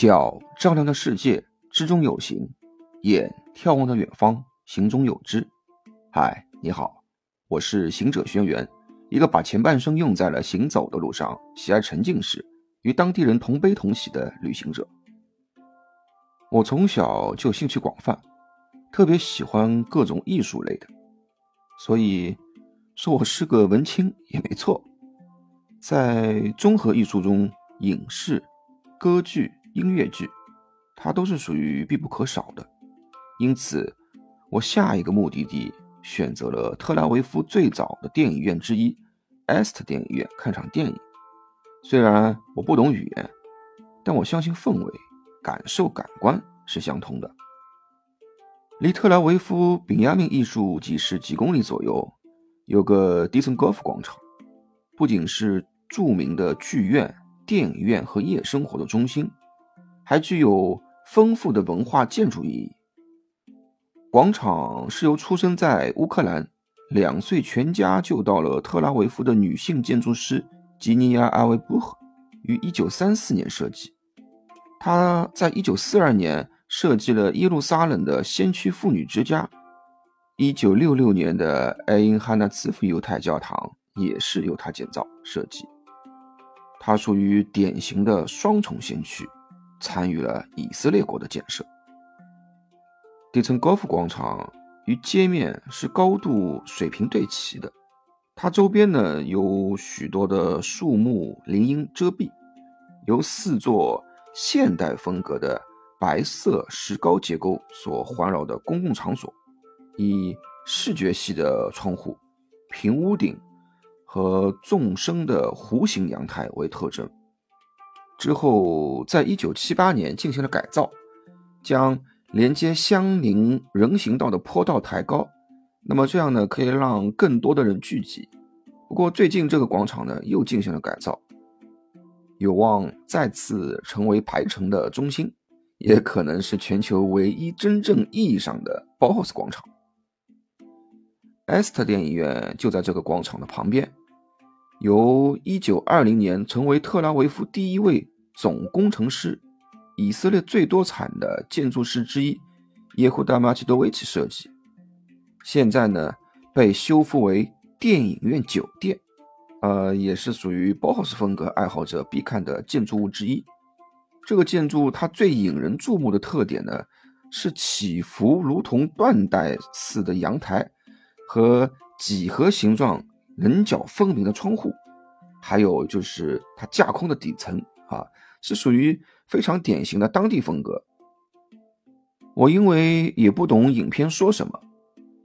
脚丈量的世界，之中有形；眼眺望着远方，行中有知。嗨，你好，我是行者轩辕，一个把前半生用在了行走的路上，喜爱沉浸式，与当地人同悲同喜的旅行者。我从小就兴趣广泛，特别喜欢各种艺术类的，所以说我是个文青也没错。在综合艺术中，影视、歌剧。音乐剧，它都是属于必不可少的，因此，我下一个目的地选择了特拉维夫最早的电影院之一 ——Est 电影院看场电影。虽然我不懂语言，但我相信氛围、感受、感官是相通的。离特拉维夫本雅明艺术集市几公里左右，有个迪森高夫广场，不仅是著名的剧院、电影院和夜生活的中心。还具有丰富的文化建筑意义。广场是由出生在乌克兰、两岁全家就到了特拉维夫的女性建筑师吉尼亚·阿维布赫于1934年设计。她在1942年设计了耶路撒冷的先驱妇女之家，1966年的埃因哈纳茨夫犹太教堂也是由她建造设计。她属于典型的双重先驱。参与了以色列国的建设。底层高尔夫广场与街面是高度水平对齐的，它周边呢有许多的树木林荫遮蔽，由四座现代风格的白色石膏结构所环绕的公共场所，以视觉系的窗户、平屋顶和纵深的弧形阳台为特征。之后，在一九七八年进行了改造，将连接相邻人行道的坡道抬高，那么这样呢，可以让更多的人聚集。不过最近这个广场呢，又进行了改造，有望再次成为排城的中心，也可能是全球唯一真正意义上的包豪斯广场。Est 电影院就在这个广场的旁边。由1920年成为特拉维夫第一位总工程师、以色列最多产的建筑师之一耶胡达马奇多维奇设计，现在呢被修复为电影院酒店，呃，也是属于包豪斯风格爱好者必看的建筑物之一。这个建筑它最引人注目的特点呢是起伏如同缎带似的阳台和几何形状。棱角分明的窗户，还有就是它架空的底层啊，是属于非常典型的当地风格。我因为也不懂影片说什么，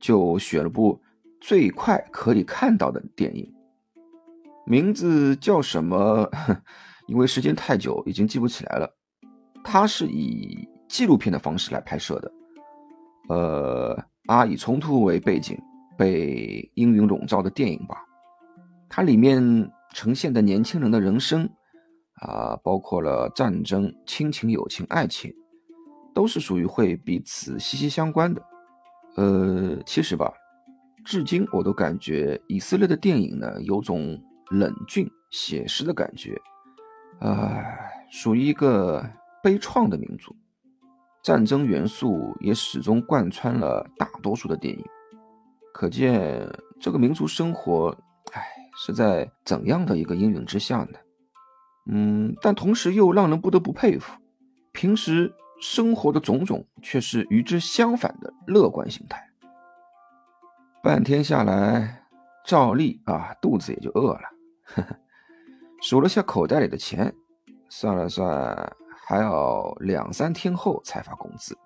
就选了部最快可以看到的电影，名字叫什么？因为时间太久，已经记不起来了。它是以纪录片的方式来拍摄的，呃，啊，以冲突为背景。被阴云笼罩的电影吧，它里面呈现的年轻人的人生啊，包括了战争、亲情、友情、爱情，都是属于会彼此息息相关的。呃，其实吧，至今我都感觉以色列的电影呢，有种冷峻写实的感觉，唉，属于一个悲怆的民族，战争元素也始终贯穿了大多数的电影。可见这个民族生活，哎，是在怎样的一个阴影之下呢？嗯，但同时又让人不得不佩服，平时生活的种种却是与之相反的乐观心态。半天下来，照例啊，肚子也就饿了，呵呵，数了下口袋里的钱，算了算，还要两三天后才发工资。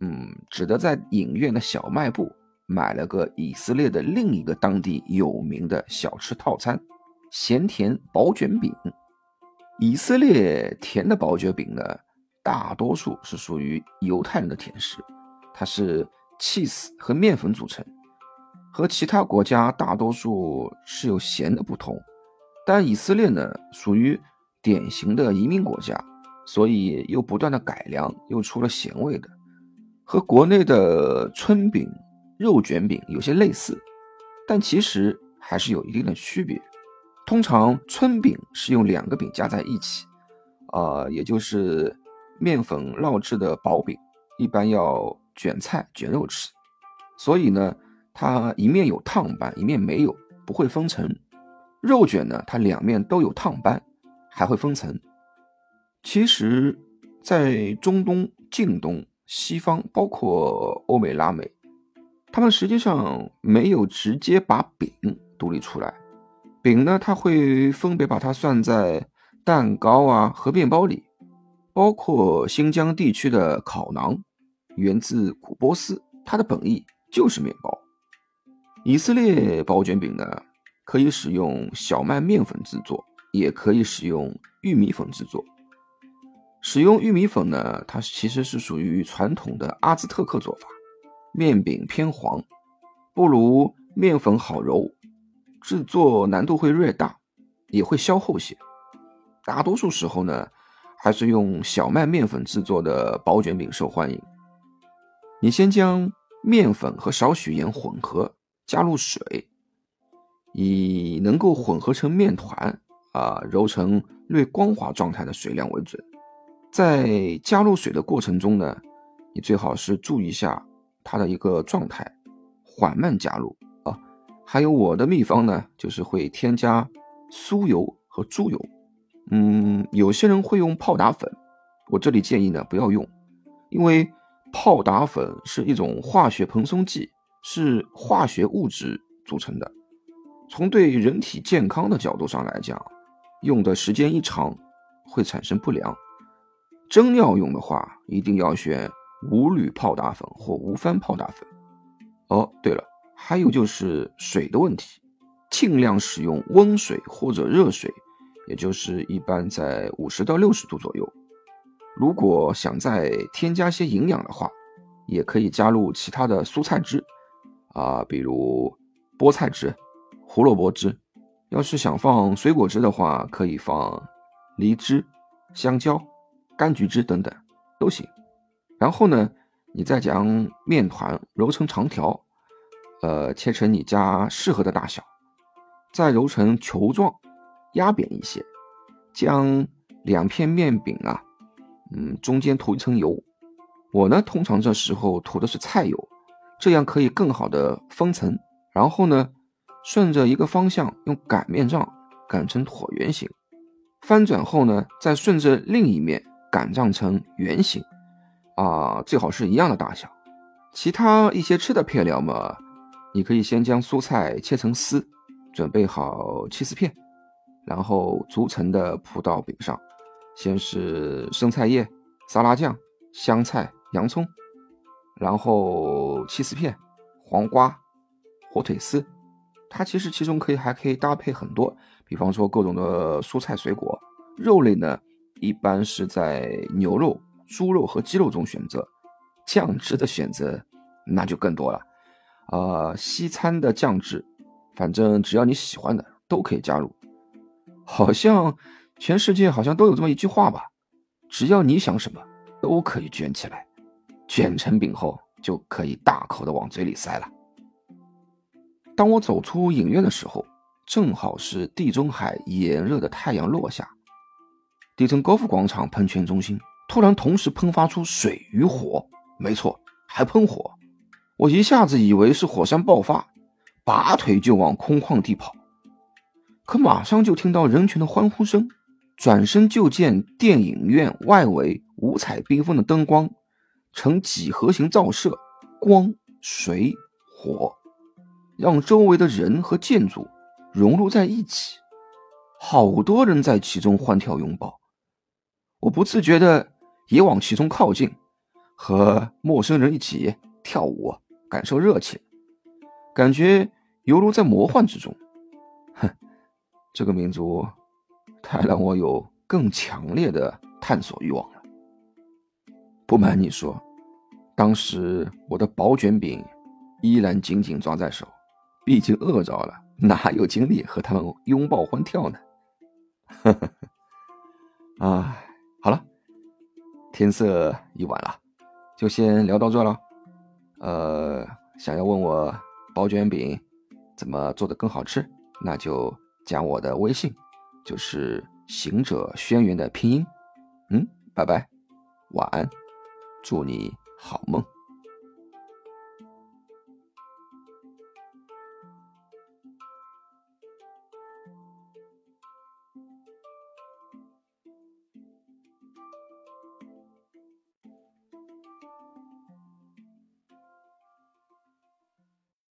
嗯，只得在影院的小卖部。买了个以色列的另一个当地有名的小吃套餐——咸甜薄卷饼。以色列甜的薄卷饼呢，大多数是属于犹太人的甜食，它是 cheese 和面粉组成，和其他国家大多数是有咸的不同。但以色列呢，属于典型的移民国家，所以又不断的改良，又出了咸味的，和国内的春饼。肉卷饼有些类似，但其实还是有一定的区别。通常春饼是用两个饼夹在一起，啊，也就是面粉烙制的薄饼，一般要卷菜卷肉吃，所以呢，它一面有烫斑，一面没有，不会分层。肉卷呢，它两面都有烫斑，还会分层。其实，在中东、近东、西方，包括欧美、拉美，他们实际上没有直接把饼独立出来。饼呢，它会分别把它算在蛋糕啊和面包里。包括新疆地区的烤馕，源自古波斯，它的本意就是面包。以色列包卷饼呢，可以使用小麦面粉制作，也可以使用玉米粉制作。使用玉米粉呢，它其实是属于传统的阿兹特克做法，面饼偏黄，不如面粉好揉，制作难度会略大，也会消厚些。大多数时候呢。还是用小麦面粉制作的薄卷饼受欢迎。你先将面粉和少许盐混合，加入水，以能够混合成面团啊，揉成略光滑状态的水量为准。在加入水的过程中呢，你最好是注意一下它的一个状态，缓慢加入啊。还有我的秘方呢，就是会添加酥油和猪油。嗯，有些人会用泡打粉，我这里建议呢不要用，因为泡打粉是一种化学蓬松剂，是化学物质组成的。从对人体健康的角度上来讲，用的时间一长会产生不良。真要用的话，一定要选无铝泡打粉或无帆泡打粉。哦，对了，还有就是水的问题，尽量使用温水或者热水。也就是一般在五十到六十度左右。如果想再添加些营养的话，也可以加入其他的蔬菜汁，啊，比如菠菜汁、胡萝卜汁。要是想放水果汁的话，可以放梨汁、香蕉、柑橘汁等等都行。然后呢，你再将面团揉成长条，呃，切成你家适合的大小，再揉成球状。压扁一些，将两片面饼啊，嗯，中间涂一层油。我呢，通常这时候涂的是菜油，这样可以更好的封层。然后呢，顺着一个方向用擀面杖擀成椭圆形，翻转后呢，再顺着另一面擀胀成圆形，啊，最好是一样的大小。其他一些吃的配料嘛，你可以先将蔬菜切成丝，准备好切丝片。然后逐层的铺到饼上，先是生菜叶、沙拉酱、香菜、洋葱，然后切丝片、黄瓜、火腿丝。它其实其中可以还可以搭配很多，比方说各种的蔬菜水果。肉类呢，一般是在牛肉、猪肉和鸡肉中选择。酱汁的选择那就更多了，呃，西餐的酱汁，反正只要你喜欢的都可以加入。好像全世界好像都有这么一句话吧，只要你想什么，都可以卷起来，卷成饼后就可以大口的往嘴里塞了。当我走出影院的时候，正好是地中海炎热的太阳落下，迪城高尔夫广场喷泉中心突然同时喷发出水与火，没错，还喷火，我一下子以为是火山爆发，拔腿就往空旷地跑。可马上就听到人群的欢呼声，转身就见电影院外围五彩缤纷的灯光呈几何形照射，光、水、火，让周围的人和建筑融入在一起，好多人在其中欢跳拥抱。我不自觉的也往其中靠近，和陌生人一起跳舞，感受热情，感觉犹如在魔幻之中。哼。这个民族，太让我有更强烈的探索欲望了。不瞒你说，当时我的薄卷饼依然紧紧抓在手，毕竟饿着了，哪有精力和他们拥抱欢跳呢？呵呵呵。哎，好了，天色已晚了，就先聊到这了。呃，想要问我包卷饼怎么做的更好吃，那就。加我的微信，就是行者轩辕的拼音。嗯，拜拜。晚安，祝你好梦。